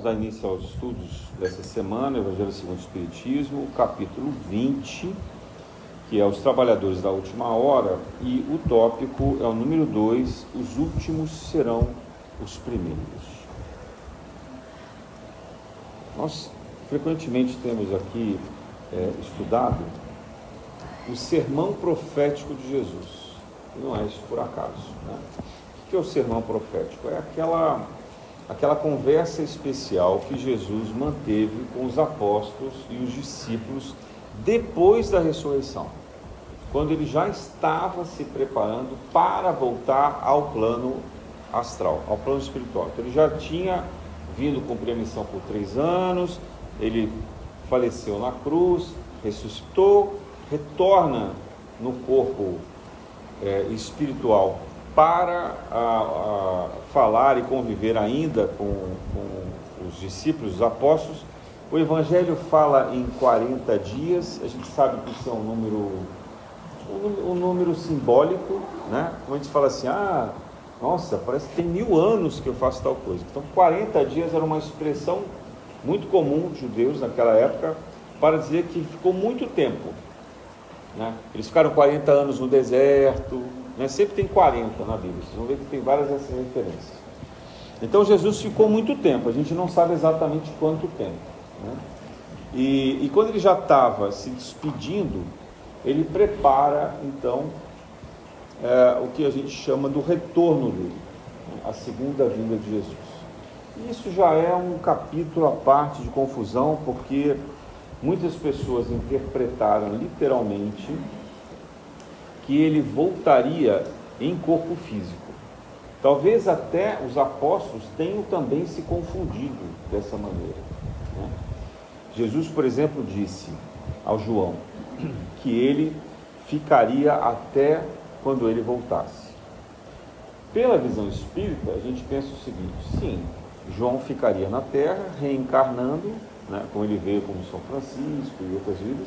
vamos dar início aos estudos dessa semana, Evangelho segundo o Espiritismo, capítulo 20, que é os trabalhadores da última hora, e o tópico é o número 2, os últimos serão os primeiros. Nós frequentemente temos aqui é, estudado o sermão profético de Jesus, e não é isso por acaso. Né? O que é o sermão profético? É aquela aquela conversa especial que Jesus manteve com os apóstolos e os discípulos depois da ressurreição, quando ele já estava se preparando para voltar ao plano astral, ao plano espiritual. Então, ele já tinha vindo cumprir a missão por três anos, ele faleceu na cruz, ressuscitou, retorna no corpo é, espiritual para a, a falar e conviver ainda com, com os discípulos, os apóstolos. O Evangelho fala em 40 dias, a gente sabe que isso é um número, um, um número simbólico, né? Como a gente fala assim, ah, nossa, parece que tem mil anos que eu faço tal coisa. Então, 40 dias era uma expressão muito comum dos judeus naquela época para dizer que ficou muito tempo. Né? Eles ficaram 40 anos no deserto, né? Sempre tem 40 na Bíblia, vocês vão ver que tem várias dessas referências. Então Jesus ficou muito tempo, a gente não sabe exatamente quanto tempo. Né? E, e, quando ele já estava se despedindo, ele prepara então é, o que a gente chama do retorno dele, né? a segunda vinda de Jesus. Isso já é um capítulo à parte de confusão, porque muitas pessoas interpretaram literalmente que ele voltaria em corpo físico. Talvez até os apóstolos tenham também se confundido dessa maneira. Né? Jesus, por exemplo, disse ao João que ele ficaria até quando ele voltasse. Pela visão espírita, a gente pensa o seguinte: sim, João ficaria na terra, reencarnando, né, como ele veio como São Francisco e outras vidas,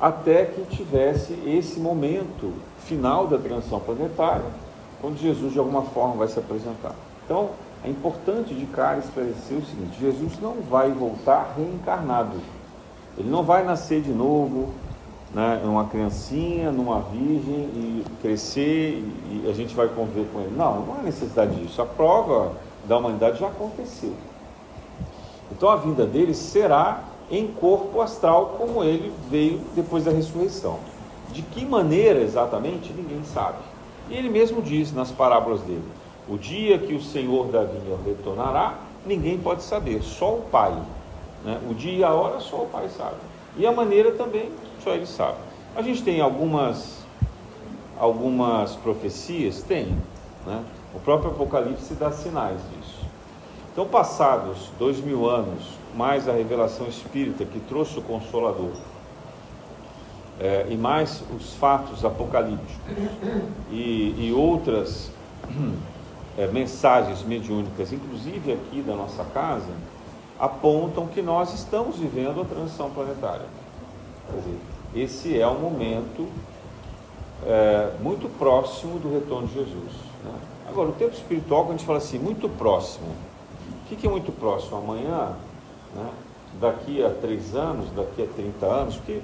até que tivesse esse momento final da transição planetária, quando Jesus de alguma forma vai se apresentar. Então, é importante de cara esclarecer o seguinte: Jesus não vai voltar reencarnado. Ele não vai nascer de novo, né, uma criancinha, numa virgem e crescer e a gente vai conviver com ele. Não, não há necessidade disso. A prova da humanidade já aconteceu. Então a vinda dele será em corpo astral, como ele veio depois da ressurreição. De que maneira exatamente, ninguém sabe. E ele mesmo diz nas parábolas dele: o dia que o Senhor da vinha retornará, ninguém pode saber, só o Pai. Né? O dia e a hora, só o Pai sabe. E a maneira também, só ele sabe. A gente tem algumas, algumas profecias? Tem. Né? O próprio Apocalipse dá sinais disso. Então, passados dois mil anos mais a revelação espírita que trouxe o Consolador, é, e mais os fatos apocalípticos e, e outras é, mensagens mediúnicas, inclusive aqui da nossa casa, apontam que nós estamos vivendo a transição planetária. Quer dizer, esse é um momento é, muito próximo do retorno de Jesus. Né? Agora, o tempo espiritual, quando a gente fala assim, muito próximo, o que é muito próximo? Amanhã né? daqui a três anos, daqui a 30 anos, porque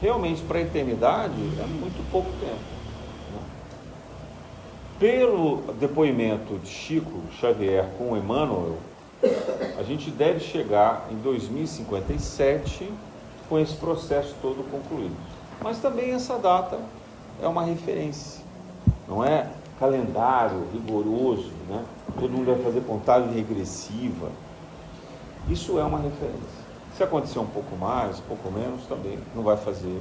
realmente para a eternidade é muito pouco tempo. Né? Pelo depoimento de Chico Xavier com Emmanuel, a gente deve chegar em 2057 com esse processo todo concluído. Mas também essa data é uma referência, não é calendário rigoroso, né? todo mundo vai fazer contagem regressiva. Isso é uma referência. Se acontecer um pouco mais, um pouco menos, também não vai fazer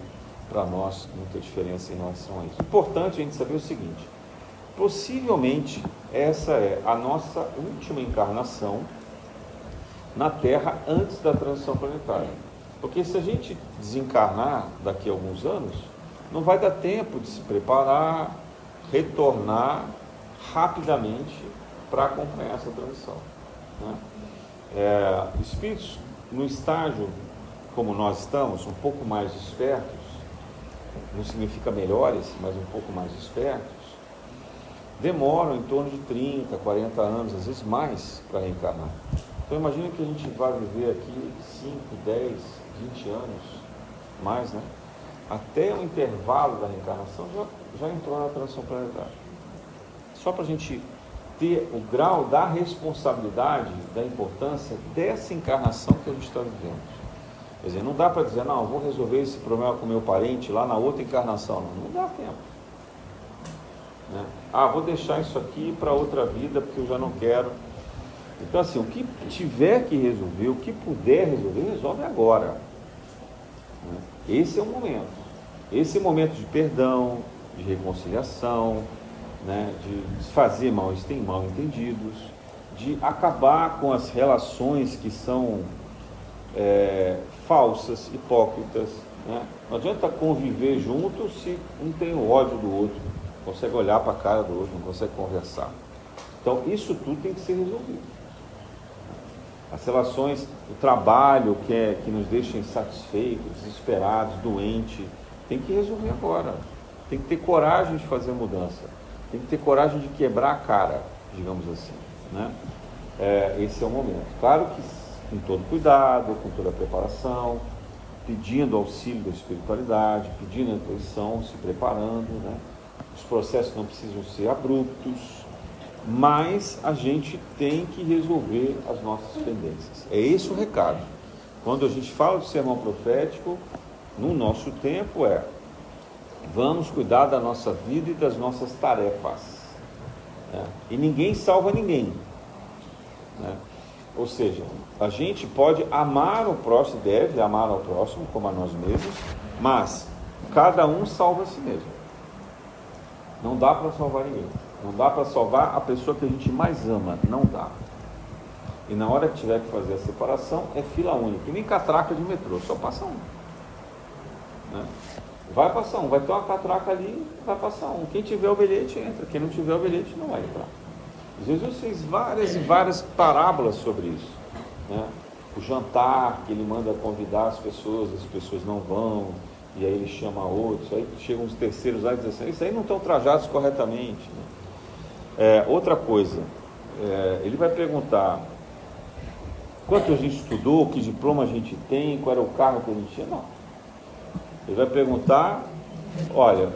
para nós muita diferença em relação a isso. Importante a gente saber o seguinte: possivelmente essa é a nossa última encarnação na Terra antes da transição planetária. Porque se a gente desencarnar daqui a alguns anos, não vai dar tempo de se preparar, retornar rapidamente para acompanhar essa transição. Né? É, espíritos no estágio como nós estamos, um pouco mais espertos, não significa melhores, mas um pouco mais espertos, demoram em torno de 30, 40 anos, às vezes mais, para reencarnar. Então imagina que a gente vai viver aqui 5, 10, 20 anos, mais, né? Até o intervalo da reencarnação já, já entrou na transição planetária. Só para a gente ter o grau da responsabilidade, da importância dessa encarnação que a gente está vivendo. Quer dizer, não dá para dizer, não, vou resolver esse problema com meu parente lá na outra encarnação. Não, não dá tempo. Né? Ah, vou deixar isso aqui para outra vida porque eu já não quero. Então, assim, o que tiver que resolver, o que puder resolver, resolve agora. Né? Esse é o momento. Esse momento de perdão, de reconciliação, né? de desfazer mal, mal entendidos, de acabar com as relações que são é, falsas, hipócritas. Né? Não adianta conviver junto se um tem o ódio do outro, não consegue olhar para a cara do outro, não consegue conversar. Então, isso tudo tem que ser resolvido. As relações, o trabalho que, é, que nos deixa insatisfeitos, desesperados, doentes, tem que resolver agora. Tem que ter coragem de fazer mudança. Tem que ter coragem de quebrar a cara, digamos assim. Né? É, esse é o momento. Claro que com todo cuidado, com toda a preparação, pedindo auxílio da espiritualidade, pedindo a intuição, se preparando. Né? Os processos não precisam ser abruptos, mas a gente tem que resolver as nossas pendências. É esse o recado. Quando a gente fala de sermão profético, no nosso tempo é vamos cuidar da nossa vida e das nossas tarefas. Né? E ninguém salva ninguém. Né? Ou seja, a gente pode amar o próximo, deve amar ao próximo como a nós mesmos, mas cada um salva a si mesmo. Não dá para salvar ninguém. Não dá para salvar a pessoa que a gente mais ama. Não dá. E na hora que tiver que fazer a separação, é fila única. E nem catraca de metrô, só passa um. Né? Vai passar um, vai ter uma catraca ali, vai passar um. Quem tiver o bilhete entra, quem não tiver o bilhete não vai entrar. Jesus fez várias e várias parábolas sobre isso. Né? O jantar, que ele manda convidar as pessoas, as pessoas não vão, e aí ele chama outros, aí chegam os terceiros lá e dizem assim, isso aí não estão trajados corretamente. Né? É, outra coisa, é, ele vai perguntar quanto a gente estudou, que diploma a gente tem, qual era o carro que a gente tinha. Não. Ele vai perguntar, olha,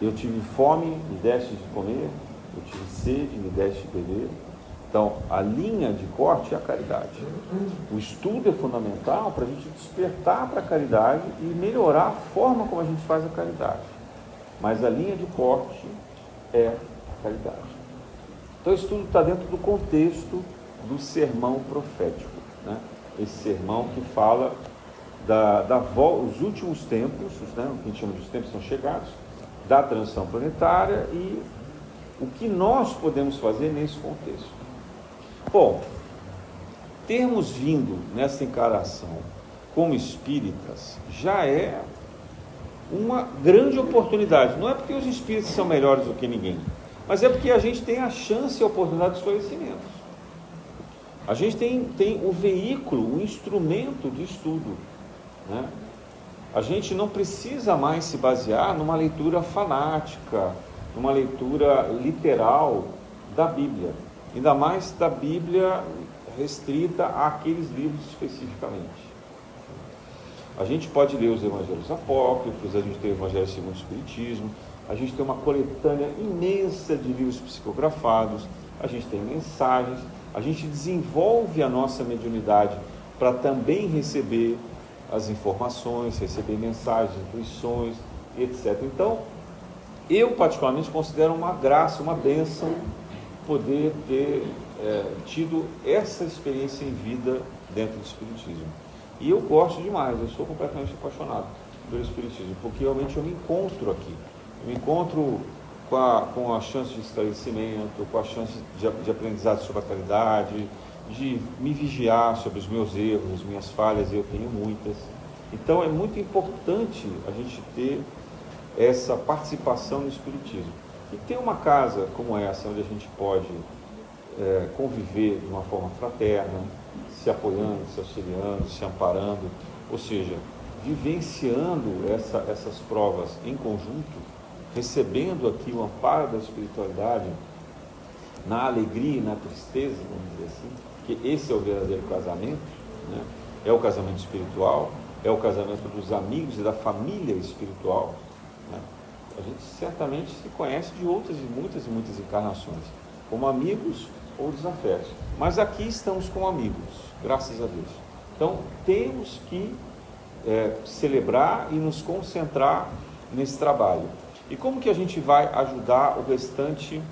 eu tive fome, me deste de comer, eu tive sede, me deste de beber. Então, a linha de corte é a caridade. O estudo é fundamental para a gente despertar para a caridade e melhorar a forma como a gente faz a caridade. Mas a linha de corte é a caridade. Então, o estudo está dentro do contexto do sermão profético. Né? Esse sermão que fala da, da os últimos tempos, né? o que a gente chama de os tempos são chegados, da transição planetária e o que nós podemos fazer nesse contexto. Bom, termos vindo nessa encarnação como espíritas já é uma grande oportunidade. Não é porque os espíritos são melhores do que ninguém, mas é porque a gente tem a chance e a oportunidade de esclarecimento. A gente tem, tem o veículo, o instrumento de estudo. Né? A gente não precisa mais se basear numa leitura fanática, numa leitura literal da Bíblia, ainda mais da Bíblia restrita àqueles livros especificamente. A gente pode ler os evangelhos apócrifos, a gente tem o Evangelho segundo o Espiritismo, a gente tem uma coletânea imensa de livros psicografados, a gente tem mensagens, a gente desenvolve a nossa mediunidade para também receber as informações, receber mensagens, intuições, etc. Então, eu particularmente considero uma graça, uma bênção poder ter é, tido essa experiência em vida dentro do Espiritismo. E eu gosto demais, eu sou completamente apaixonado pelo Espiritismo, porque realmente eu me encontro aqui. Eu me encontro com a, com a chance de esclarecimento, com a chance de, de aprendizado sobre a caridade, de me vigiar sobre os meus erros, as minhas falhas, eu tenho muitas. Então é muito importante a gente ter essa participação no Espiritismo. E ter uma casa como essa, onde a gente pode é, conviver de uma forma fraterna, se apoiando, se auxiliando, se amparando, ou seja, vivenciando essa, essas provas em conjunto, recebendo aqui o amparo da espiritualidade, na alegria e na tristeza, vamos dizer assim, que esse é o verdadeiro casamento, né? é o casamento espiritual, é o casamento dos amigos e da família espiritual. Né? A gente certamente se conhece de outras e muitas e muitas encarnações, como amigos ou desafetos. Mas aqui estamos como amigos, graças a Deus. Então temos que é, celebrar e nos concentrar nesse trabalho. E como que a gente vai ajudar o restante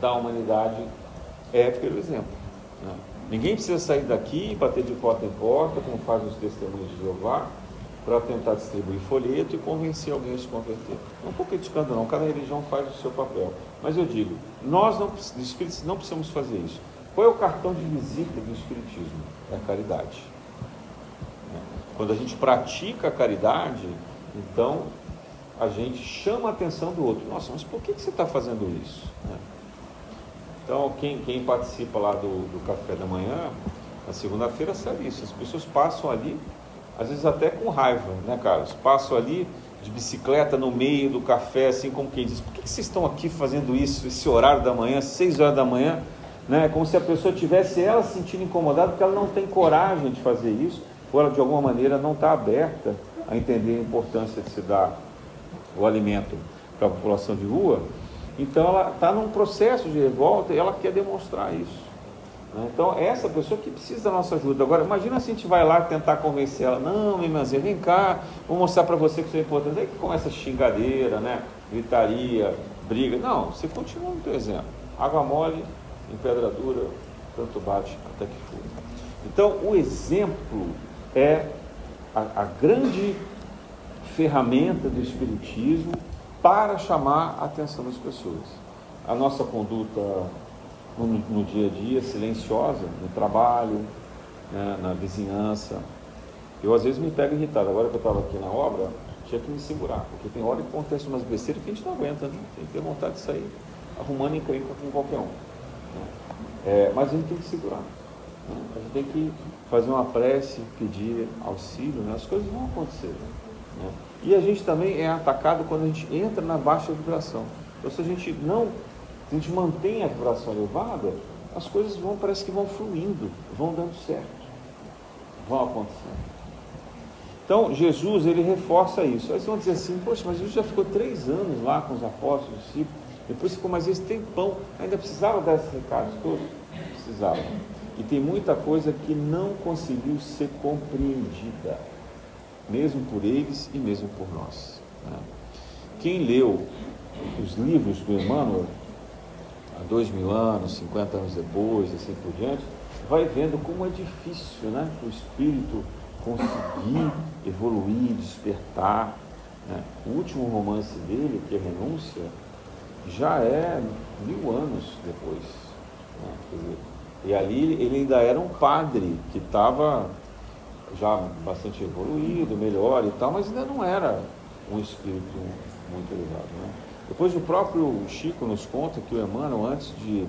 da humanidade? É pelo exemplo. Ninguém precisa sair daqui e bater de porta em porta, como fazem os testemunhos de Jeová, para tentar distribuir folheto e convencer alguém a se converter. Não estou criticando, não, cada religião faz o seu papel. Mas eu digo, nós não, espíritos não precisamos fazer isso. Qual é o cartão de visita do Espiritismo? É a caridade. Quando a gente pratica a caridade, então a gente chama a atenção do outro. Nossa, mas por que, que você está fazendo isso? Então, quem, quem participa lá do, do café da manhã, na segunda-feira sabe isso. As pessoas passam ali, às vezes até com raiva, né, Carlos? Passam ali de bicicleta no meio do café, assim como quem diz, por que, que vocês estão aqui fazendo isso, esse horário da manhã, seis horas da manhã, né? Como se a pessoa tivesse ela se sentindo incomodada porque ela não tem coragem de fazer isso, ou ela de alguma maneira não está aberta a entender a importância de se dar o alimento para a população de rua. Então ela está num processo de revolta e ela quer demonstrar isso. Né? Então essa pessoa que precisa da nossa ajuda. Agora, imagina se a gente vai lá tentar convencer ela, não, irmãzinha, vem cá, vou mostrar para você que isso é importante. Aí que começa xingadeira, né? gritaria, briga. Não, você continua no teu exemplo. Água mole, em pedra dura, tanto bate até que fura. Então o exemplo é a, a grande ferramenta do Espiritismo para chamar a atenção das pessoas. A nossa conduta no, no dia a dia, silenciosa, no trabalho, né, na vizinhança. Eu às vezes me pego irritado. Agora que eu estava aqui na obra, tinha que me segurar, porque tem hora que acontece umas besteiras que a gente não aguenta, né? tem que ter vontade de sair arrumando encrenca com qualquer um. Né? É, mas a gente tem que segurar. Né? A gente tem que fazer uma prece, pedir auxílio, né? as coisas vão acontecer. Né? E a gente também é atacado quando a gente entra na baixa vibração. Então, se a gente não, se a gente mantém a vibração elevada, as coisas vão, parece que vão fluindo, vão dando certo, vão acontecendo. Então, Jesus, ele reforça isso. Aí vão dizer assim, poxa, mas Jesus já ficou três anos lá com os apóstolos, os discípulos, depois ficou mais esse tempão, ainda precisava dar esses recados todos? Precisava. E tem muita coisa que não conseguiu ser compreendida mesmo por eles e mesmo por nós. Né? Quem leu os livros do Emmanuel, há dois mil anos, 50 anos depois, assim por diante, vai vendo como é difícil né, o espírito conseguir evoluir, despertar. Né? O último romance dele, que é Renúncia, já é mil anos depois. Né? Dizer, e ali ele ainda era um padre que estava já bastante evoluído, melhor e tal, mas ainda não era um espírito muito elevado. Né? Depois o próprio Chico nos conta que o Emmanuel, antes de,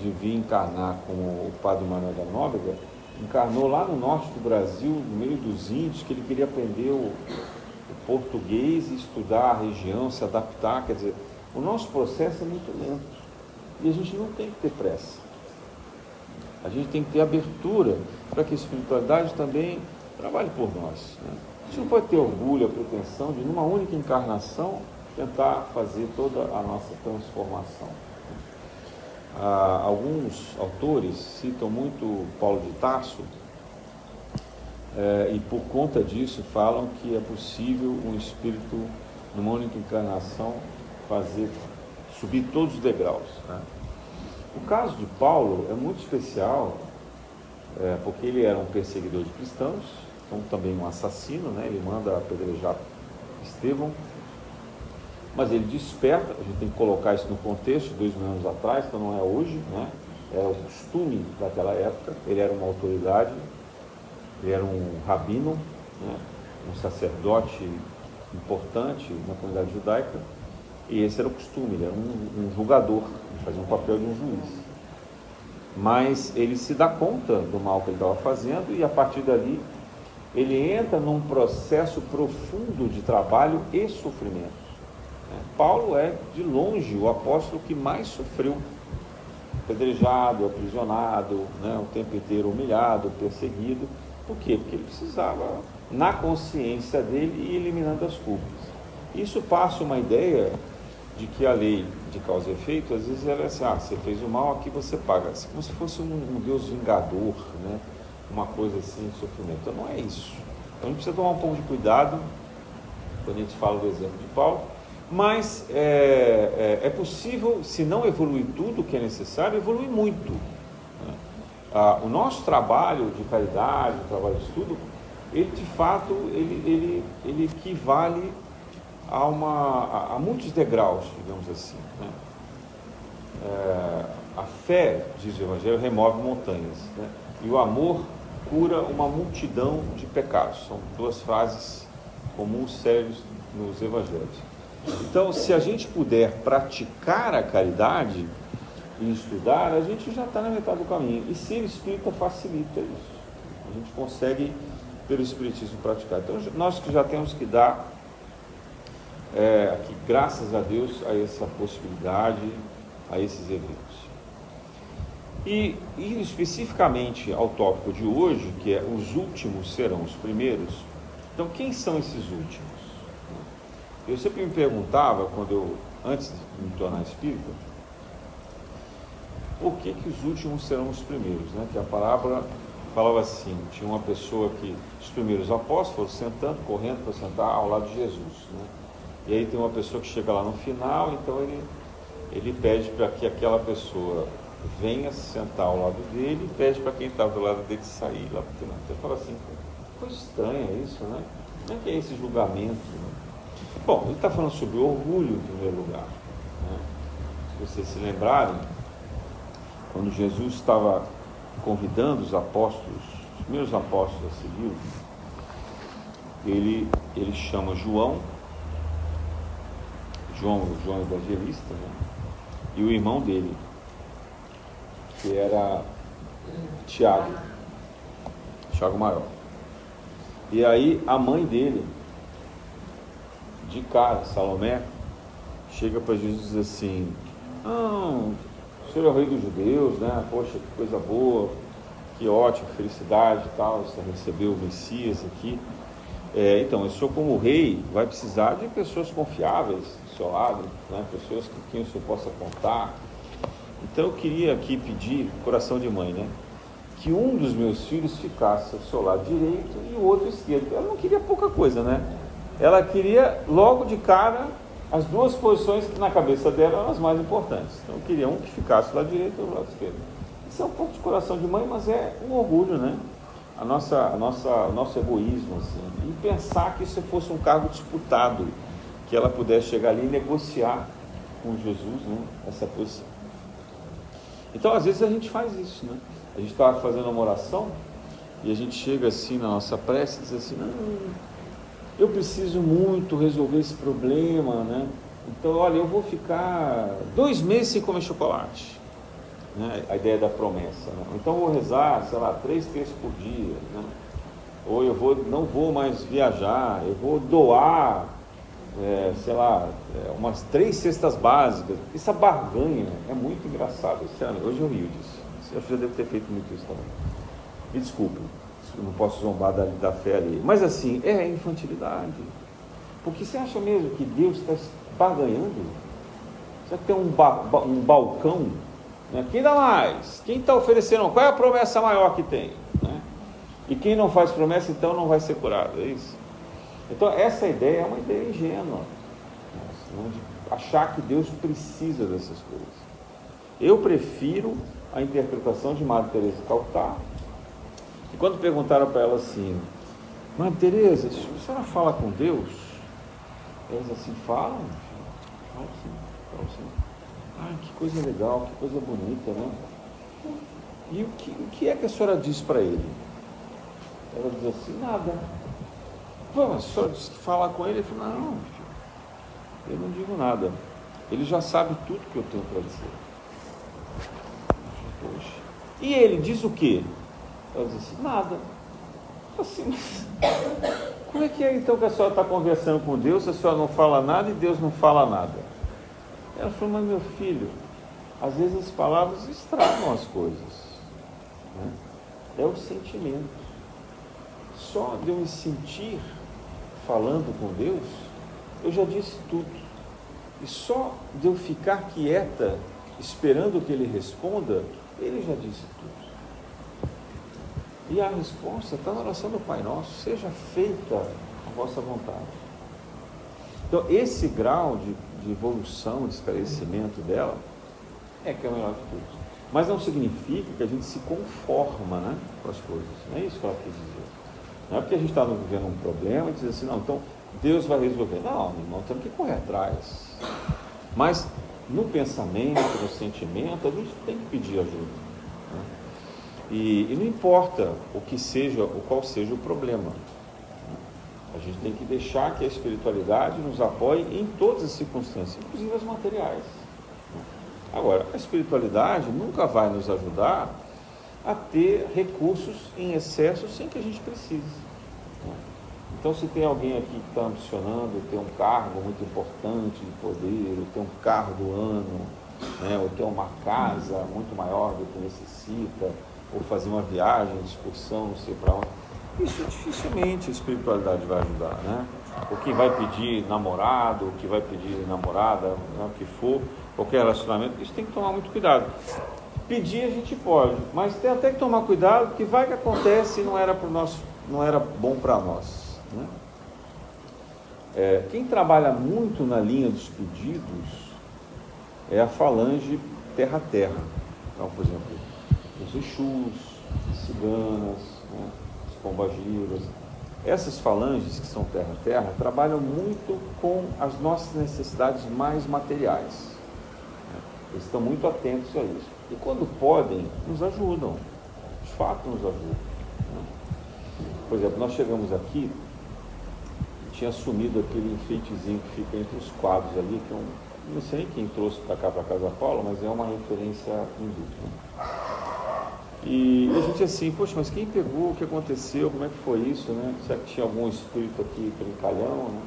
de vir encarnar como o padre Manuel da Nóbrega, encarnou lá no norte do Brasil, no meio dos índios, que ele queria aprender o, o português e estudar a região, se adaptar. Quer dizer, o nosso processo é muito lento. E a gente não tem que ter pressa. A gente tem que ter abertura para que a espiritualidade também trabalhe por nós. Né? A gente não pode ter orgulho, a pretensão de, numa única encarnação, tentar fazer toda a nossa transformação. Ah, alguns autores citam muito Paulo de Tarso eh, e, por conta disso, falam que é possível um espírito, numa única encarnação, fazer subir todos os degraus. Né? O caso de Paulo é muito especial, é, porque ele era um perseguidor de cristãos, então também um assassino, né? ele manda apedrejar Estevão, mas ele desperta, a gente tem que colocar isso no contexto, dois mil anos atrás, então não é hoje, né? é o costume daquela época, ele era uma autoridade, ele era um rabino, né? um sacerdote importante na comunidade judaica, e esse era o costume, ele era um, um julgador, ele fazia um papel de um juiz. Mas ele se dá conta do mal que ele estava fazendo e a partir dali ele entra num processo profundo de trabalho e sofrimento. Paulo é, de longe, o apóstolo que mais sofreu apedrejado, aprisionado, né, o tempo inteiro humilhado, perseguido. Por quê? Porque ele precisava, na consciência dele, ir eliminando as culpas. Isso passa uma ideia de que a lei de causa e efeito, às vezes ela é assim, ah, você fez o mal, aqui você paga. Assim, como se fosse um, um Deus vingador, né? uma coisa assim, sofrimento. Então não é isso. Então a gente precisa tomar um pouco de cuidado quando a gente fala do exemplo de Paulo, mas é, é, é possível, se não evoluir tudo que é necessário, evoluir muito. Né? Ah, o nosso trabalho de caridade, o trabalho de estudo, ele de fato ele, ele, ele equivale a, uma, a muitos degraus, digamos assim. Né? É, a fé, diz o Evangelho, remove montanhas. Né? E o amor cura uma multidão de pecados. São duas frases comuns, sérias nos Evangelhos. Então, se a gente puder praticar a caridade e estudar, a gente já está na metade do caminho. E ser espírita facilita isso. A gente consegue, pelo Espiritismo, praticar. Então, nós que já temos que dar, é, aqui, graças a Deus, a essa possibilidade, a esses eventos. E, e especificamente ao tópico de hoje, que é os últimos serão os primeiros. Então, quem são esses últimos? Eu sempre me perguntava, quando eu, antes de me tornar espírita, por que, que os últimos serão os primeiros? Né? Que a parábola falava assim: tinha uma pessoa que, os primeiros apóstolos, sentando, correndo para sentar ao lado de Jesus. Né? E aí tem uma pessoa que chega lá no final, então ele, ele pede para que aquela pessoa venha se sentar ao lado dele e pede para quem estava do lado dele sair lá para o final. Você fala assim, coisa estranha isso, né? Como é que é esse julgamento? Né? Bom, ele está falando sobre orgulho em primeiro lugar. Né? Se vocês se lembrarem, quando Jesus estava convidando os apóstolos, os primeiros apóstolos a seguir, ele, ele chama João, João, João Evangelista, né? e o irmão dele, que era Tiago, Tiago Maior. E aí a mãe dele, de cara, Salomé, chega para Jesus e diz assim, ah, o senhor é o rei dos judeus, né? Poxa, que coisa boa, que ótimo, felicidade e tal, você recebeu o Messias aqui. É, então, o senhor como rei vai precisar de pessoas confiáveis do seu lado, né? pessoas com quem o senhor possa contar, então eu queria aqui pedir, coração de mãe, né? Que um dos meus filhos ficasse ao seu lado direito e o outro esquerdo. Ela não queria pouca coisa, né? Ela queria logo de cara as duas posições que na cabeça dela eram as mais importantes. Então eu queria um que ficasse do lado direito e do lado esquerdo. Isso é um pouco de coração de mãe, mas é um orgulho, né? A nossa, a nossa, o nosso egoísmo, assim. E pensar que isso fosse um cargo disputado, que ela pudesse chegar ali e negociar com Jesus, né? Essa posição. Então, às vezes, a gente faz isso, né? A gente está fazendo uma oração e a gente chega assim na nossa prece e diz assim: não, eu preciso muito resolver esse problema, né? Então, olha, eu vou ficar dois meses sem comer chocolate. Né? A ideia da promessa. Né? Então, vou rezar, sei lá, três terços por dia. Né? Ou eu vou, não vou mais viajar, eu vou doar é, sei lá, é, umas três cestas básicas. Essa barganha é muito engraçado. Hoje eu rio disso. Eu já devo ter feito muito isso também. Me desculpe, não posso zombar da, da fé ali. Mas assim, é infantilidade. Porque você acha mesmo que Deus está barganhando? Você tem um, ba, um balcão? Né? Quem dá mais? Quem está oferecendo? Qual é a promessa maior que tem? Né? E quem não faz promessa, então não vai ser curado. É isso? Então, essa ideia é uma ideia ingênua, né? de achar que Deus precisa dessas coisas. Eu prefiro a interpretação de Madre Teresa de Calcutá, e quando perguntaram para ela assim, Madre Teresa, a senhora fala com Deus? Elas assim, falam, falam sim, falam sim. Ah, que coisa legal, que coisa bonita, né? E o que, o que é que a senhora diz para ele? Ela diz assim, nada. Pô, só falar com ele, ele falou, não, eu não digo nada. Ele já sabe tudo que eu tenho para dizer. Poxa. E ele diz o quê? Ela diz assim, nada. Assim, como é que é então que a senhora está conversando com Deus, a senhora não fala nada e Deus não fala nada? Ela falou, mas meu filho, às vezes as palavras estragam as coisas. Né? É o sentimento. Só de eu me sentir falando com Deus, eu já disse tudo. E só de eu ficar quieta, esperando que Ele responda, Ele já disse tudo. E a resposta está na oração do Pai Nosso: seja feita a vossa vontade. Então, esse grau de, de evolução, de esclarecimento dela, é que é o melhor de tudo. Mas não significa que a gente se conforma né, com as coisas. Não é isso que ela quis dizer. Não é porque a gente está vivendo um problema e diz assim, não, então Deus vai resolver. Não, irmão, temos que correr atrás. Mas no pensamento, no sentimento, a gente tem que pedir ajuda. Né? E, e, não importa o que seja, o qual seja o problema. A gente tem que deixar que a espiritualidade nos apoie em todas as circunstâncias, inclusive as materiais. Agora, a espiritualidade nunca vai nos ajudar a ter recursos em excesso sem que a gente precise. Então, se tem alguém aqui que está ambicionando ter um cargo muito importante de poder, ou ter um carro do ano, né, ou ter uma casa muito maior do que necessita, ou fazer uma viagem, excursão, não sei para onde, isso dificilmente a espiritualidade vai ajudar, né? O que vai pedir namorado, o que vai pedir namorada, né, o que for, qualquer relacionamento, isso tem que tomar muito cuidado. Pedir a gente pode, mas tem até que tomar cuidado, que vai que acontece e não era, pro nosso, não era bom para nós. Né? É, quem trabalha muito na linha dos pedidos é a falange terra-terra. Então, por exemplo, os Exus, as ciganas, né, os pombagiras. Essas falanges que são terra-terra trabalham muito com as nossas necessidades mais materiais. Eles estão muito atentos a isso. E quando podem, nos ajudam. De fato, nos ajudam. Por exemplo, nós chegamos aqui tinha sumido aquele enfeitezinho que fica entre os quadros ali, que é um, não sei quem trouxe para cá, para Casa Paula, mas é uma referência. Né? E a gente assim, poxa, mas quem pegou, o que aconteceu, como é que foi isso, né? Será que tinha algum espírito aqui brincalhão, né?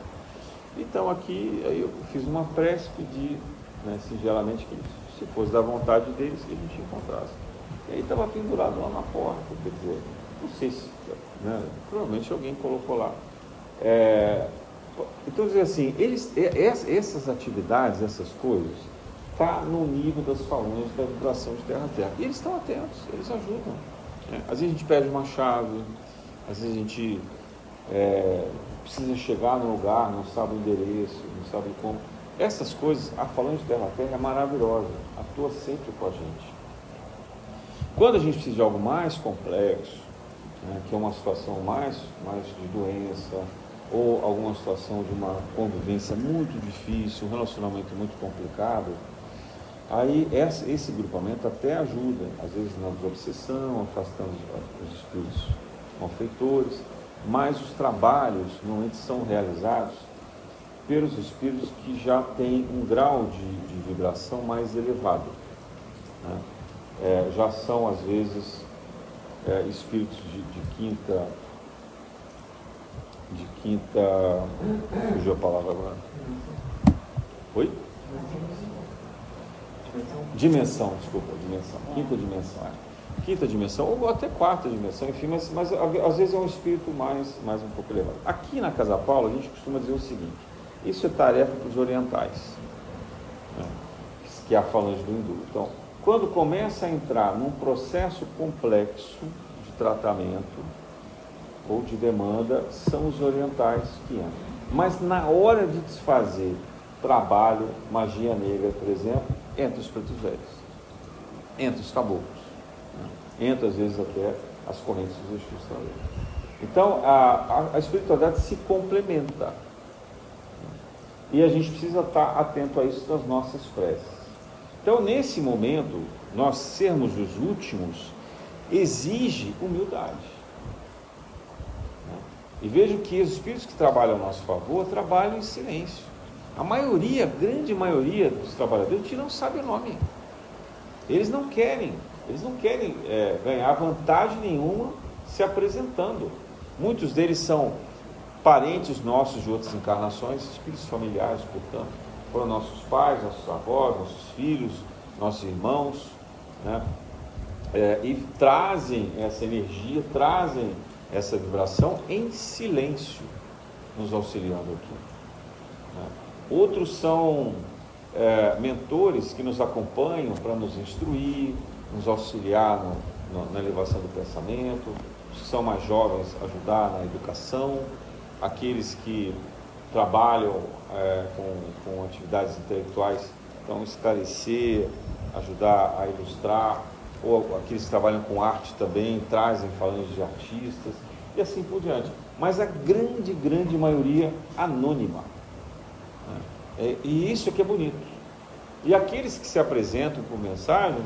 Então aqui, aí eu fiz uma prece, pedi, né, singelamente, que se fosse da vontade deles, que a gente encontrasse. E aí estava pendurado lá na porta, quer dizer, não sei se, né, provavelmente alguém colocou lá. É, então, dizer assim, eles, essas atividades, essas coisas, está no nível das falanges da vibração de terra a terra. E eles estão atentos, eles ajudam. Né? Às vezes a gente pede uma chave, às vezes a gente é, precisa chegar no lugar, não sabe o endereço, não sabe como. Essas coisas, a falange de terra a terra é maravilhosa, atua sempre com a gente. Quando a gente precisa de algo mais complexo, né, que é uma situação mais, mais de doença, ou alguma situação de uma convivência muito difícil, um relacionamento muito complicado, aí esse grupamento até ajuda, às vezes na desobsessão, afastando os espíritos malfeitores, mas os trabalhos normalmente são realizados pelos espíritos que já têm um grau de, de vibração mais elevado. Né? É, já são, às vezes, é, espíritos de, de quinta de quinta. Fugiu a palavra agora. Oi? Dimensão, desculpa, dimensão. Quinta dimensão. É. Quinta dimensão, ou até quarta dimensão, enfim, mas, mas às vezes é um espírito mais, mais um pouco elevado. Aqui na Casa Paula, a gente costuma dizer o seguinte: isso é tarefa para os orientais, né? que é a falange do hindu. Então, quando começa a entrar num processo complexo de tratamento, ou de demanda são os orientais que entram. Mas na hora de desfazer trabalho, magia negra, por exemplo, entra os pretos velhos, entra os caboclos, né? entra às vezes até as correntes dos Exus. Então a, a, a espiritualidade se complementa. E a gente precisa estar atento a isso nas nossas preces. Então, nesse momento, nós sermos os últimos exige humildade. E vejo que os espíritos que trabalham a nosso favor trabalham em silêncio. A maioria, grande maioria dos trabalhadores, não sabe o nome. Eles não querem, eles não querem é, ganhar vantagem nenhuma se apresentando. Muitos deles são parentes nossos de outras encarnações, espíritos familiares, portanto, foram nossos pais, nossos avós, nossos filhos, nossos irmãos, né? É, e trazem essa energia, trazem essa vibração em silêncio, nos auxiliando aqui. Né? Outros são é, mentores que nos acompanham para nos instruir, nos auxiliar no, no, na elevação do pensamento, os que são mais jovens, ajudar na educação, aqueles que trabalham é, com, com atividades intelectuais, então esclarecer, ajudar a ilustrar, ou aqueles que trabalham com arte também, trazem falando de artistas, e assim por diante. Mas a grande, grande maioria anônima. Né? É, e isso é que é bonito. E aqueles que se apresentam por mensagem,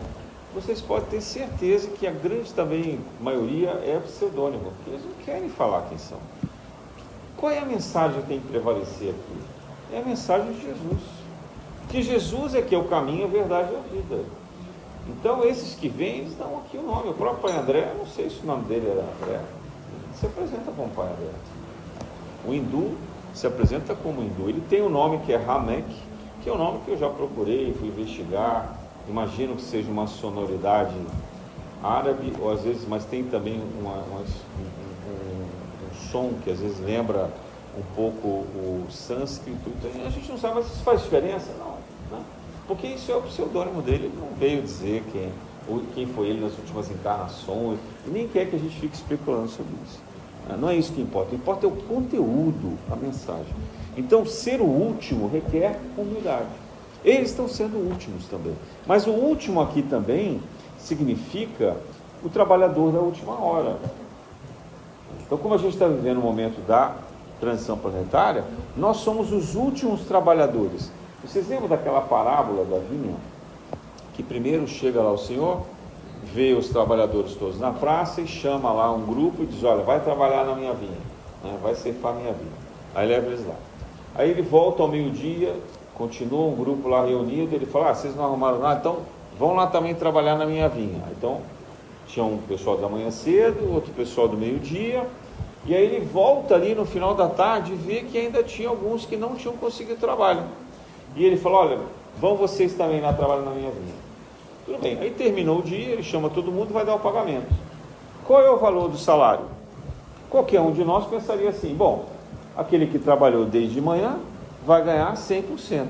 vocês podem ter certeza que a grande também maioria é pseudônimo, porque eles não querem falar quem são. Qual é a mensagem que tem que prevalecer aqui? É a mensagem de Jesus. Que Jesus é que é o caminho, a verdade e a vida. Então, esses que vêm, eles dão aqui o nome. O próprio Pai André, não sei se o nome dele era André, se apresenta como Pai André. O hindu se apresenta como hindu. Ele tem um nome que é Ramek, que é um nome que eu já procurei, fui investigar. Imagino que seja uma sonoridade árabe, ou às vezes, mas tem também uma, uma, um, um, um, som que às vezes lembra um pouco o sânscrito. Então, a gente não sabe, mas isso faz diferença? Não. Né? Porque isso é o pseudônimo dele, ele não veio dizer quem, quem foi ele nas últimas encarnações, e nem quer que a gente fique especulando sobre isso. Né? Não é isso que importa, importa é o conteúdo, a mensagem. Então, ser o último requer humildade. Eles estão sendo últimos também. Mas o último aqui também significa o trabalhador da última hora. Então, como a gente está vivendo o momento da transição planetária, nós somos os últimos trabalhadores. Vocês lembram daquela parábola da vinha? Que primeiro chega lá o Senhor, vê os trabalhadores todos na praça e chama lá um grupo e diz: Olha, vai trabalhar na minha vinha, né? vai ceifar minha vinha. Aí leva eles lá. Aí ele volta ao meio-dia, continua um grupo lá reunido, ele fala, ah, vocês não arrumaram nada, então vão lá também trabalhar na minha vinha. Então, tinha um pessoal da manhã cedo, outro pessoal do meio-dia, e aí ele volta ali no final da tarde e vê que ainda tinha alguns que não tinham conseguido trabalho. E ele falou, olha, vão vocês também lá trabalhar na minha vinha. Tudo bem, aí terminou o dia, ele chama todo mundo e vai dar o pagamento. Qual é o valor do salário? Qualquer um de nós pensaria assim, bom, aquele que trabalhou desde manhã vai ganhar 100%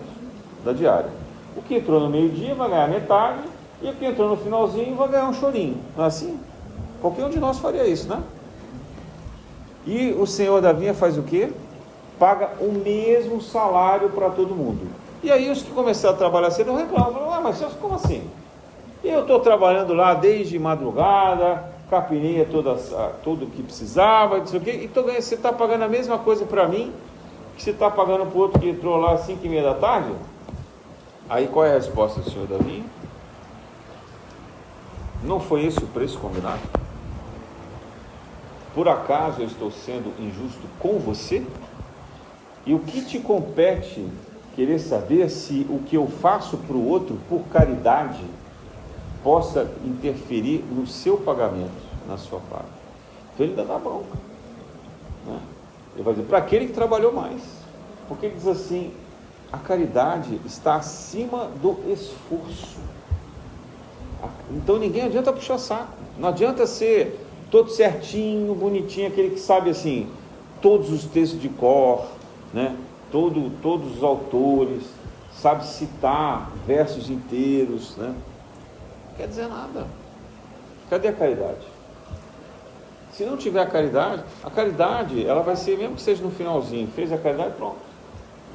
da diária. O que entrou no meio-dia vai ganhar metade, e o que entrou no finalzinho vai ganhar um chorinho. Não é assim? Qualquer um de nós faria isso, né? E o senhor da vinha faz o quê? Paga o mesmo salário para todo mundo. E aí os que começaram a trabalhar cedo reclamam, ah, mas como assim? Eu estou trabalhando lá desde madrugada, capinei toda, tudo o que precisava, não sei o quê, e tô, você está pagando a mesma coisa para mim que você está pagando para o outro que entrou lá às 5 e meia da tarde? Aí qual é a resposta do senhor Davi? Não foi esse o preço combinado? Por acaso eu estou sendo injusto com você? E o que te compete querer saber se o que eu faço para o outro por caridade possa interferir no seu pagamento, na sua paga? Então ele dá bronca. Né? Ele vai dizer, para aquele que trabalhou mais. Porque ele diz assim, a caridade está acima do esforço. Então ninguém adianta puxar saco. Não adianta ser todo certinho, bonitinho, aquele que sabe assim, todos os textos de cor, né? Todo, todos os autores, sabe citar versos inteiros, né? Quer dizer nada. Cadê a caridade? Se não tiver a caridade, a caridade, ela vai ser, mesmo que seja no finalzinho, fez a caridade, pronto,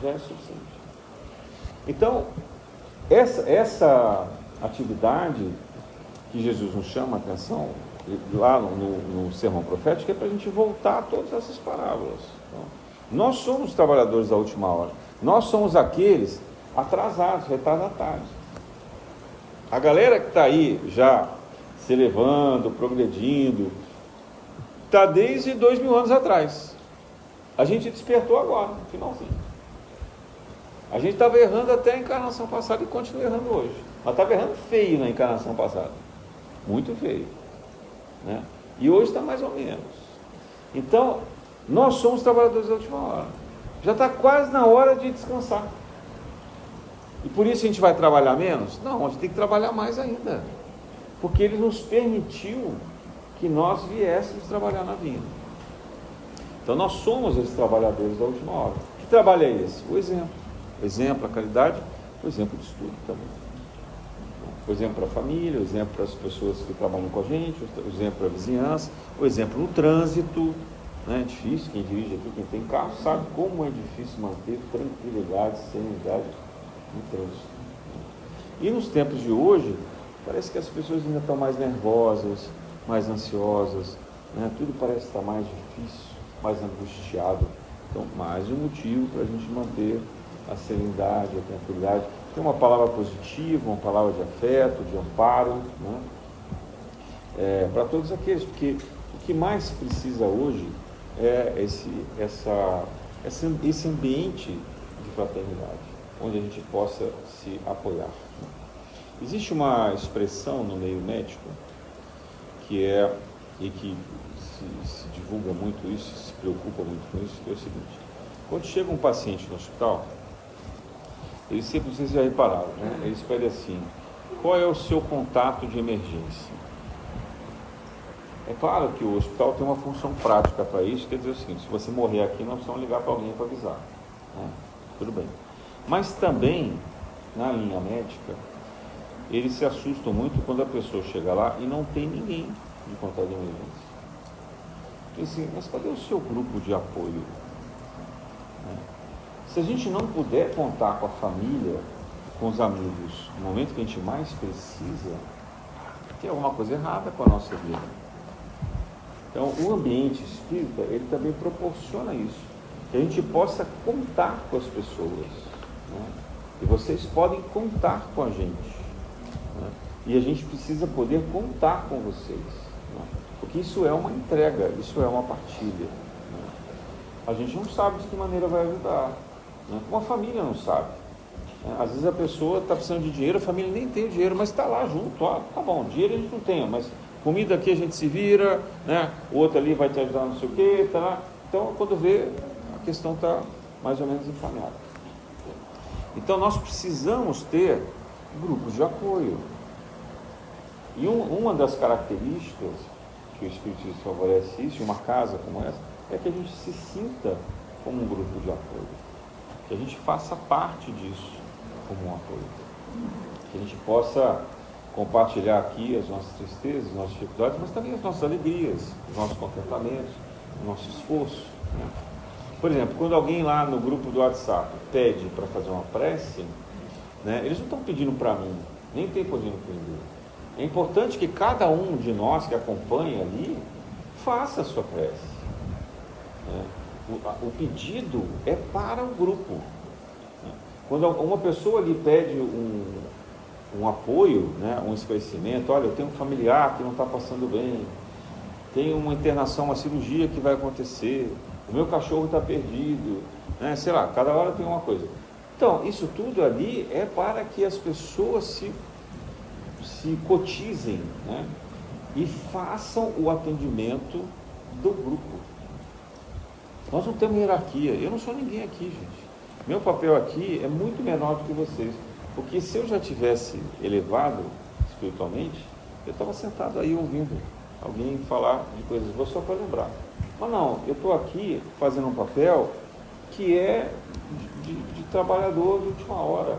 já é suficiente. Então, essa, essa atividade que Jesus nos chama a atenção, lá no, no, no sermão profético, é para a gente voltar a todas essas parábolas. Então, nós somos trabalhadores da última hora. Nós somos aqueles atrasados, retardatários. A galera que está aí já se elevando, progredindo, está desde dois mil anos atrás. A gente despertou agora, no finalzinho. A gente estava errando até a encarnação passada e continua errando hoje. Mas estava errando feio na encarnação passada. Muito feio. Né? E hoje está mais ou menos. Então, nós somos trabalhadores da última hora. Já está quase na hora de descansar. E por isso a gente vai trabalhar menos? Não, a gente tem que trabalhar mais ainda. Porque ele nos permitiu que nós viéssemos trabalhar na vinda. Então nós somos esses trabalhadores da última hora. Que trabalho é esse? O exemplo. O exemplo, a caridade, o exemplo de estudo também. O exemplo para a família, o exemplo para as pessoas que trabalham com a gente, o exemplo para a vizinhança, o exemplo no trânsito. Né? É difícil, quem dirige aqui, quem tem carro, sabe como é difícil manter tranquilidade, serenidade no trânsito. E nos tempos de hoje, parece que as pessoas ainda estão mais nervosas, mais ansiosas, né? tudo parece estar mais difícil, mais angustiado. Então, mais um motivo para a gente manter a serenidade, a tranquilidade. Tem uma palavra positiva, uma palavra de afeto, de amparo, né? é, para todos aqueles, porque o que mais precisa hoje é esse, essa, esse ambiente de fraternidade, onde a gente possa se apoiar. Existe uma expressão no meio médico que é, e que se, se divulga muito isso, se preocupa muito com isso, que é o seguinte, quando chega um paciente no hospital, eles sempre, vocês já repararam, né? Eles pedem assim, qual é o seu contato de emergência? É claro que o hospital tem uma função prática para isso, quer dizer o seguinte, se você morrer aqui, nós precisamos ligar para alguém para avisar. Né? Tudo bem. Mas também, na linha médica, eles se assustam muito quando a pessoa chega lá e não tem ninguém de contato de emergência. Então, assim, mas cadê o seu grupo de apoio? Né? Se a gente não puder contar com a família, com os amigos, no momento que a gente mais precisa, tem alguma coisa errada com a nossa vida. Então, o ambiente espírita, ele também proporciona isso, que a gente possa contar com as pessoas. Né? E vocês podem contar com a gente. Né? E a gente precisa poder contar com vocês. Né? Porque isso é uma entrega, isso é uma partilha. Né? A gente não sabe de que maneira vai ajudar. Né? Uma família não sabe. Né? Às vezes a pessoa está precisando de dinheiro, a família nem tem o dinheiro, mas está lá junto. Ah, tá bom, dinheiro a gente não tem, mas comida aqui a gente se vira, né? o outro ali vai te ajudar não sei o quê. Tá? Então, quando vê, a questão está mais ou menos encaminhada. Então, nós precisamos ter grupos de apoio. E um, uma das características que o Espiritismo favorece isso, uma casa como essa, é que a gente se sinta como um grupo de apoio. Que a gente faça parte disso como um apoio. Que a gente possa compartilhar aqui as nossas tristezas, as nossas dificuldades, mas também as nossas alegrias, os nossos contentamentos, o nosso esforço. Né? Por exemplo, quando alguém lá no grupo do WhatsApp pede para fazer uma prece, né, eles não estão pedindo para mim, nem tem pedindo para mim. É importante que cada um de nós que acompanha ali faça a sua prece. Né? O, o, pedido é para o grupo. Né? Quando uma pessoa lhe pede um, um apoio, né, um esclarecimento, olha, eu tenho um familiar que não está passando bem, tem uma internação, uma cirurgia que vai acontecer, o meu cachorro está perdido, né, sei lá, cada hora tem uma coisa. Então, isso tudo ali é para que as pessoas se se cotizem né, e façam o atendimento do grupo. Nós não temos hierarquia. Eu não sou ninguém aqui, gente. Meu papel aqui é muito menor do que vocês. Porque se eu já tivesse elevado espiritualmente, eu estava sentado aí ouvindo alguém falar de coisas, vou só para lembrar. Mas não, eu estou aqui fazendo um papel que é de, de, trabalhador de última hora,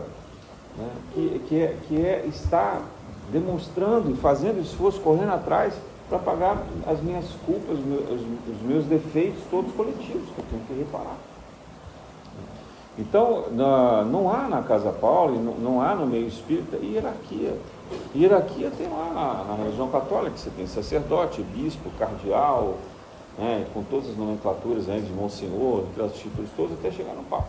né? que, que, é, que é estar demonstrando e fazendo esforço, correndo atrás para pagar as minhas culpas, os meus, os meus defeitos todos coletivos que eu tenho que reparar. Então, na, não há na Casa Paula, não, não, há no meio espírita hierarquia. Hierarquia tem lá na, na religião católica, você tem sacerdote, bispo, cardeal, né, com todas as nomenclaturas né, de monsenhor, aqueles títulos todos, até chegar no Papa.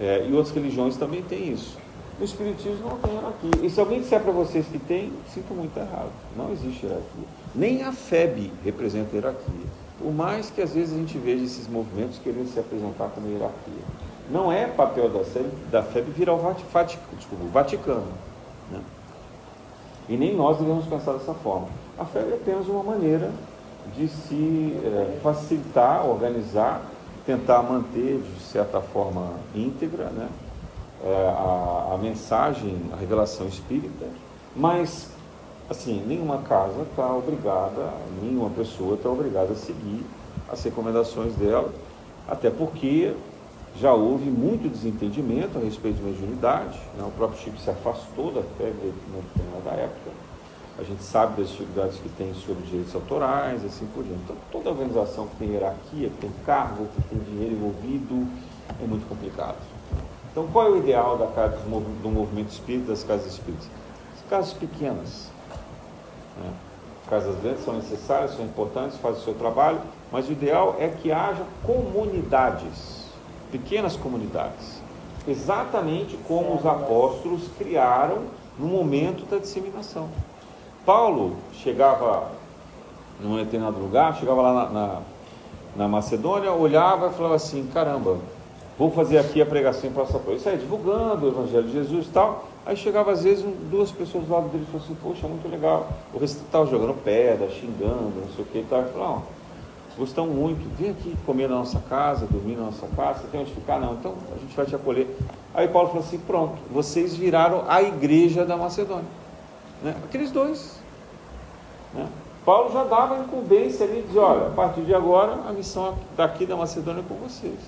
É, e outras religiões também têm isso. O Espiritismo não tem hierarquia. E se alguém disser para vocês que tem, sinto muito errado. Não existe hierarquia. Nem a FEB representa hierarquia. Por mais que às vezes a gente veja esses movimentos querendo se apresentar como hierarquia. Não é papel da FEB, da FEB virar o Vaticano, desculpa, o Vaticano. Né? E nem nós devemos pensar dessa forma. A FEB é apenas uma maneira de se é, facilitar, organizar, tentar manter de certa forma íntegra, né? é, a, a mensagem, a revelação espírita, mas assim, nenhuma casa está obrigada, nenhuma pessoa está obrigada a seguir as recomendações dela, até porque já houve muito desentendimento a respeito de mediunidade, né? o próprio Chico se afastou da fé em determinada época, a gente sabe das dificuldades que tem sobre direitos autorais, assim por diante. Então, toda organização que tem hierarquia, que tem cargo, que tem dinheiro envolvido, é muito complicado. Então, qual é o ideal da casa, do movimento espírita, das casas espíritas? As casas pequenas. Né? Casas grandes são necessárias, são importantes, fazem o seu trabalho, mas o ideal é que haja comunidades, pequenas comunidades, exatamente como os apóstolos criaram no momento da disseminação. Paulo chegava num determinado lugar, chegava lá na, na, na Macedônia, olhava e falava assim: caramba, vou fazer aqui a pregação em Praça Pô. Ele saía divulgando o Evangelho de Jesus e tal. Aí chegava às vezes duas pessoas do lado dele e falavam assim: Poxa, muito legal. O resto estava jogando pedra, xingando, não sei o que e tal. Ele falou: Gostamos muito, vem aqui comer na nossa casa, dormir na nossa casa, você tem onde ficar? Não, então a gente vai te acolher. Aí Paulo falou assim: Pronto, vocês viraram a igreja da Macedônia. Né? Aqueles dois. Né? Paulo já dava incumbência ali, dizia, olha, a partir de agora a missão daqui da Macedônia é com vocês.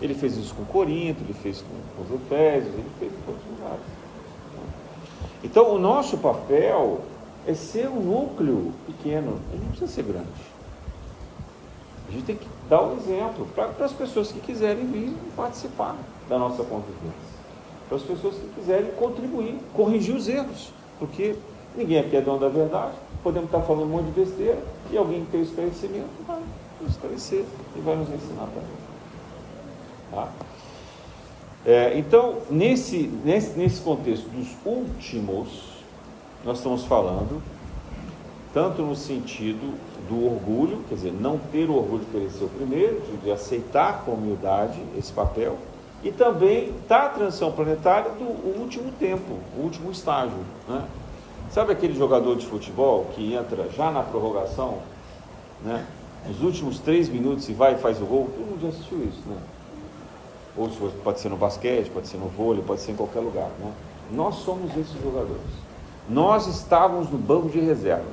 Ele fez isso com Corinto, ele fez com, com os Efésios, ele fez em todos os lugares. Então o nosso papel é ser um núcleo pequeno, ele não precisa ser grande. A gente tem que dar um exemplo para as pessoas que quiserem vir participar da nossa convivência. Para as pessoas que quiserem contribuir, corrigir os erros. Porque ninguém aqui é dono da verdade, podemos estar falando um monte de besteira e alguém que tem esclarecimento vai nos esclarecer e vai nos ensinar também. Tá? É, então, nesse, nesse, nesse contexto dos últimos, nós estamos falando tanto no sentido do orgulho, quer dizer, não ter o orgulho de querer ser o primeiro, de, de aceitar com humildade esse papel, e também da transição planetária do último tempo, o último estágio. Né? Sabe aquele jogador de futebol que entra já na prorrogação, né? Nos últimos três minutos e vai e faz o gol? Todo mundo já assistiu isso, né? Ou pode ser no basquete, pode ser no vôlei, pode ser em qualquer lugar, né? Nós somos esses jogadores. Nós estávamos no banco de reserva.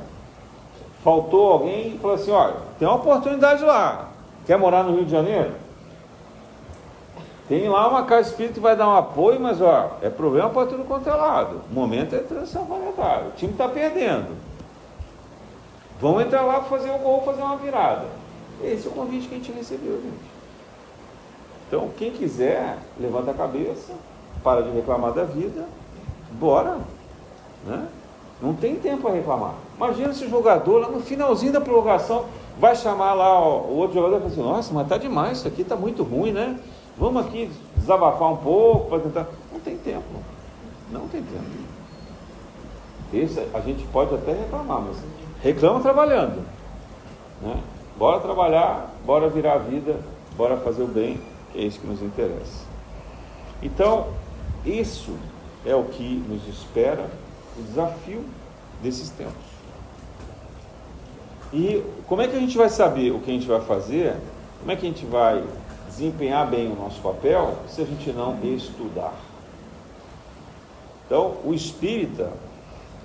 Faltou alguém e falou assim: olha, tem uma oportunidade lá. Quer morar no Rio de Janeiro? Tem lá uma casa espírita que vai dar um apoio, mas ó, é problema para tudo quanto é lado. O momento é transição planetária. O time está perdendo. Vão entrar lá para fazer um gol, fazer uma virada. Esse é o convite que a gente recebeu, gente. Então, quem quiser, levanta a cabeça, para de reclamar da vida, bora. Né? Não tem tempo a reclamar. Imagina esse jogador lá no finalzinho da prorrogação vai chamar lá o outro jogador e fala assim, nossa, mas tá demais, isso aqui tá muito ruim, né? Vamos aqui desabafar um pouco para tentar. Não tem tempo. Não tem tempo. Esse, a gente pode até reclamar, mas reclama trabalhando. Né? Bora trabalhar, bora virar a vida, bora fazer o bem, que é isso que nos interessa. Então, isso é o que nos espera, o desafio desses tempos. E como é que a gente vai saber o que a gente vai fazer? Como é que a gente vai desempenhar bem o nosso papel se a gente não estudar. Então, o espírita,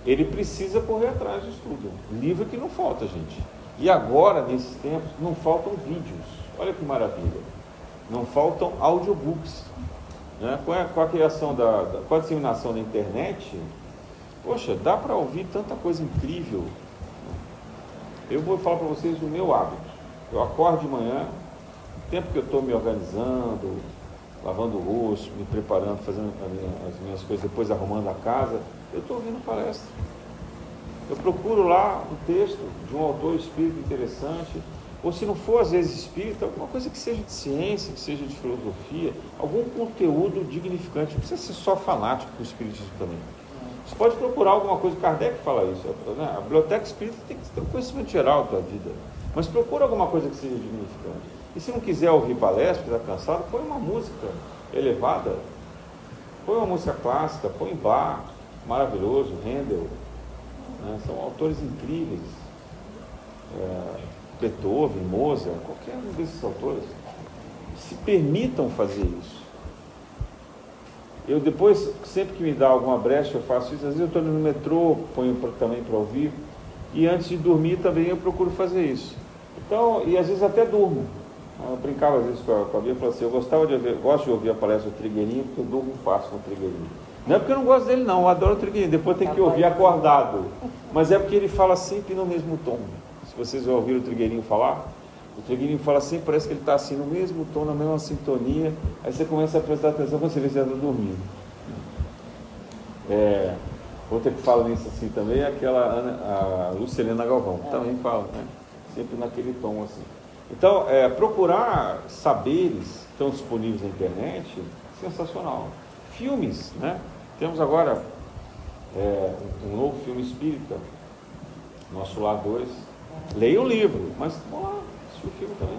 ele precisa correr atrás do estudo. Livro que não falta, gente. E agora, nesses tempos, não faltam vídeos. Olha que maravilha. Não faltam audiobooks. Né? Com, a, com a criação da, da, com a disseminação da internet, poxa, dá para ouvir tanta coisa incrível. Eu vou falar para vocês o meu hábito. Eu acordo de manhã, tempo que eu estou me organizando, lavando o rosto, me preparando, fazendo as minhas coisas, depois arrumando a casa, eu estou ouvindo palestra. Eu procuro lá um texto de um autor espírita interessante, ou se não for às vezes espírita, alguma coisa que seja de ciência, que seja de filosofia, algum conteúdo dignificante, não precisa ser só fanático com o espiritismo também. Você pode procurar alguma coisa, Kardec fala isso, né? a biblioteca espírita tem que ter um conhecimento geral da vida, mas procura alguma coisa que seja dignificante. E se não quiser ouvir palestra, está cansado, põe uma música elevada. Põe uma música clássica, põe Bach, maravilhoso, Handel. Né? São autores incríveis. É, Beethoven, Mozart, qualquer um desses autores. Se permitam fazer isso. Eu depois, sempre que me dá alguma brecha, eu faço isso. Às vezes eu estou no metrô, ponho pra, também para ouvir. E antes de dormir também eu procuro fazer isso. Então, e às vezes até durmo. Eu brincava às vezes com a, com a Bia e falava assim, eu gostava de ouvir, gosto de ouvir a palestra do Trigueirinho, porque eu durmo fácil com o Trigueirinho. Não é porque eu não gosto dele não, eu adoro o Trigueirinho, depois tem que ouvir acordado. Mas é porque ele fala sempre no mesmo tom. Se vocês ouviram o Trigueirinho falar, o Trigueirinho fala sempre, parece que ele está assim no mesmo tom, na mesma sintonia. Aí você começa a prestar atenção, você vê se está dormindo. É, outra que fala nisso assim também é aquela Ana, a Lucilena Galvão, é. também fala, né? Sempre naquele tom assim. Então, é, procurar saberes estão disponíveis na internet, sensacional. Filmes, né? Temos agora é, um novo filme espírita, Nosso Lar 2. Leia o livro, mas ó, o filme também.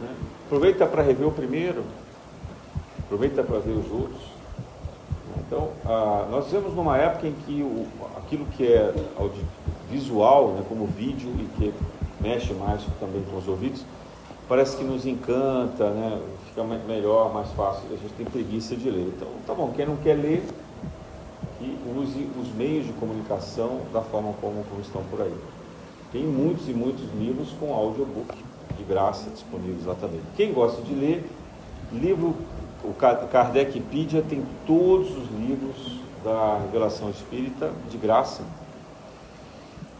Né? Aproveita para rever o primeiro, aproveita para ver os outros. Então, ah, nós vivemos numa época em que o, aquilo que é visual, né, como vídeo e que mexe mais também com os ouvidos, parece que nos encanta, né? fica melhor, mais fácil, a gente tem preguiça de ler. Então, tá bom, quem não quer ler, que use os meios de comunicação da forma como, como estão por aí. Tem muitos e muitos livros com audiobook de graça disponíveis lá também. Quem gosta de ler, livro, o Kardecpedia tem todos os livros da Revelação Espírita de graça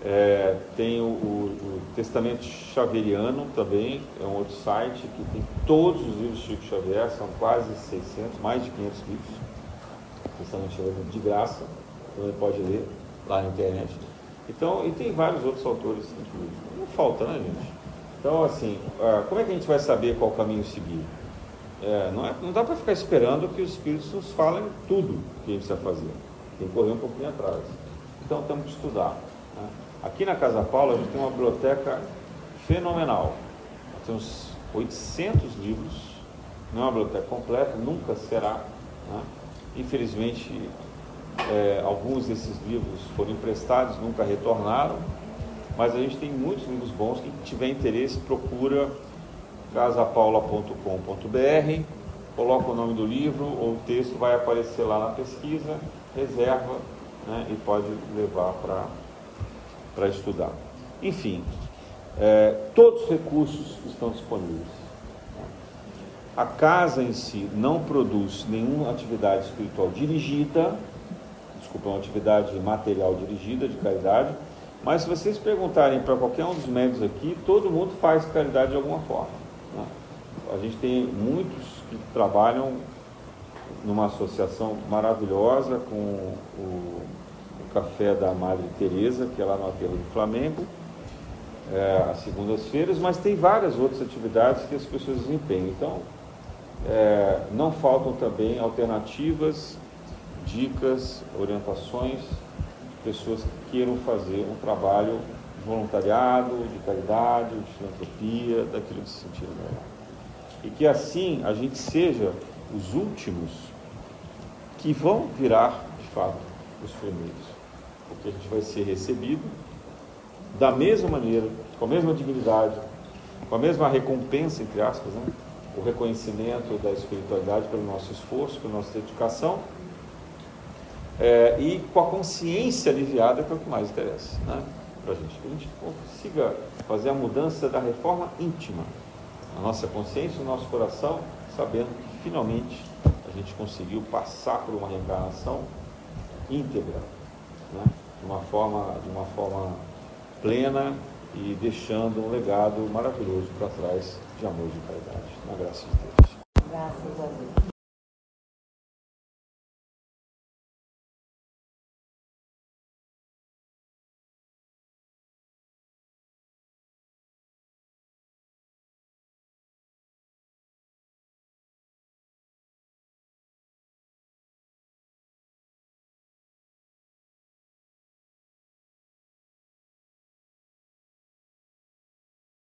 é, tem o, o, o, Testamento Xaveriano também, é um outro site que tem todos os livros de Chico Xavier, são quase 600, mais de 500 livros. Testamento Xaveriano de graça, você pode ler lá na internet. Então, e tem vários outros autores, inclusive. Não falta, né, gente? Então, assim, ah, como é que a gente vai saber qual caminho seguir? É, não, é, não dá para ficar esperando que os espíritos nos falem tudo que a gente precisa fazer. Tem que correr um pouquinho atrás. Então, temos que estudar. Né? Aqui na Casa Paula a gente tem uma biblioteca fenomenal. Nós temos 800 livros, não é uma biblioteca completa, nunca será. Né? Infelizmente, é, alguns desses livros foram emprestados, nunca retornaram, mas a gente tem muitos livros bons. Quem tiver interesse, procura casapaula.com.br, coloca o nome do livro ou o texto vai aparecer lá na pesquisa, reserva né, e pode levar para para estudar. Enfim, é, todos os recursos estão disponíveis. A casa em si não produz nenhuma atividade espiritual dirigida, desculpa, uma atividade material dirigida, de caridade, mas se vocês perguntarem para qualquer um dos médicos aqui, todo mundo faz caridade de alguma forma. Né? A gente tem muitos que trabalham numa associação maravilhosa com o café da Madre Teresa, que é lá no Aterro do Flamengo, é, às segundas-feiras, mas tem várias outras atividades que as pessoas desempenham. Então, é, não faltam também alternativas, dicas, orientações de pessoas que queiram fazer um trabalho de voluntariado, de caridade, de filantropia, daquilo que se sentir melhor. E que assim a gente seja os últimos que vão virar, de fato, os primeiros porque a gente vai ser recebido da mesma maneira, com a mesma dignidade, com a mesma recompensa, entre aspas, né? o reconhecimento da espiritualidade pelo nosso esforço, pela nossa dedicação, é, e com a consciência aliviada, que é o que mais interessa né? para a gente. Que a gente consiga fazer a mudança da reforma íntima, a nossa consciência, o nosso coração, sabendo que finalmente a gente conseguiu passar por uma reencarnação íntegra. Né? De uma forma, de uma forma plena e deixando um legado maravilhoso para trás de amor e de caridade. Na graça de Deus. Graças a Deus.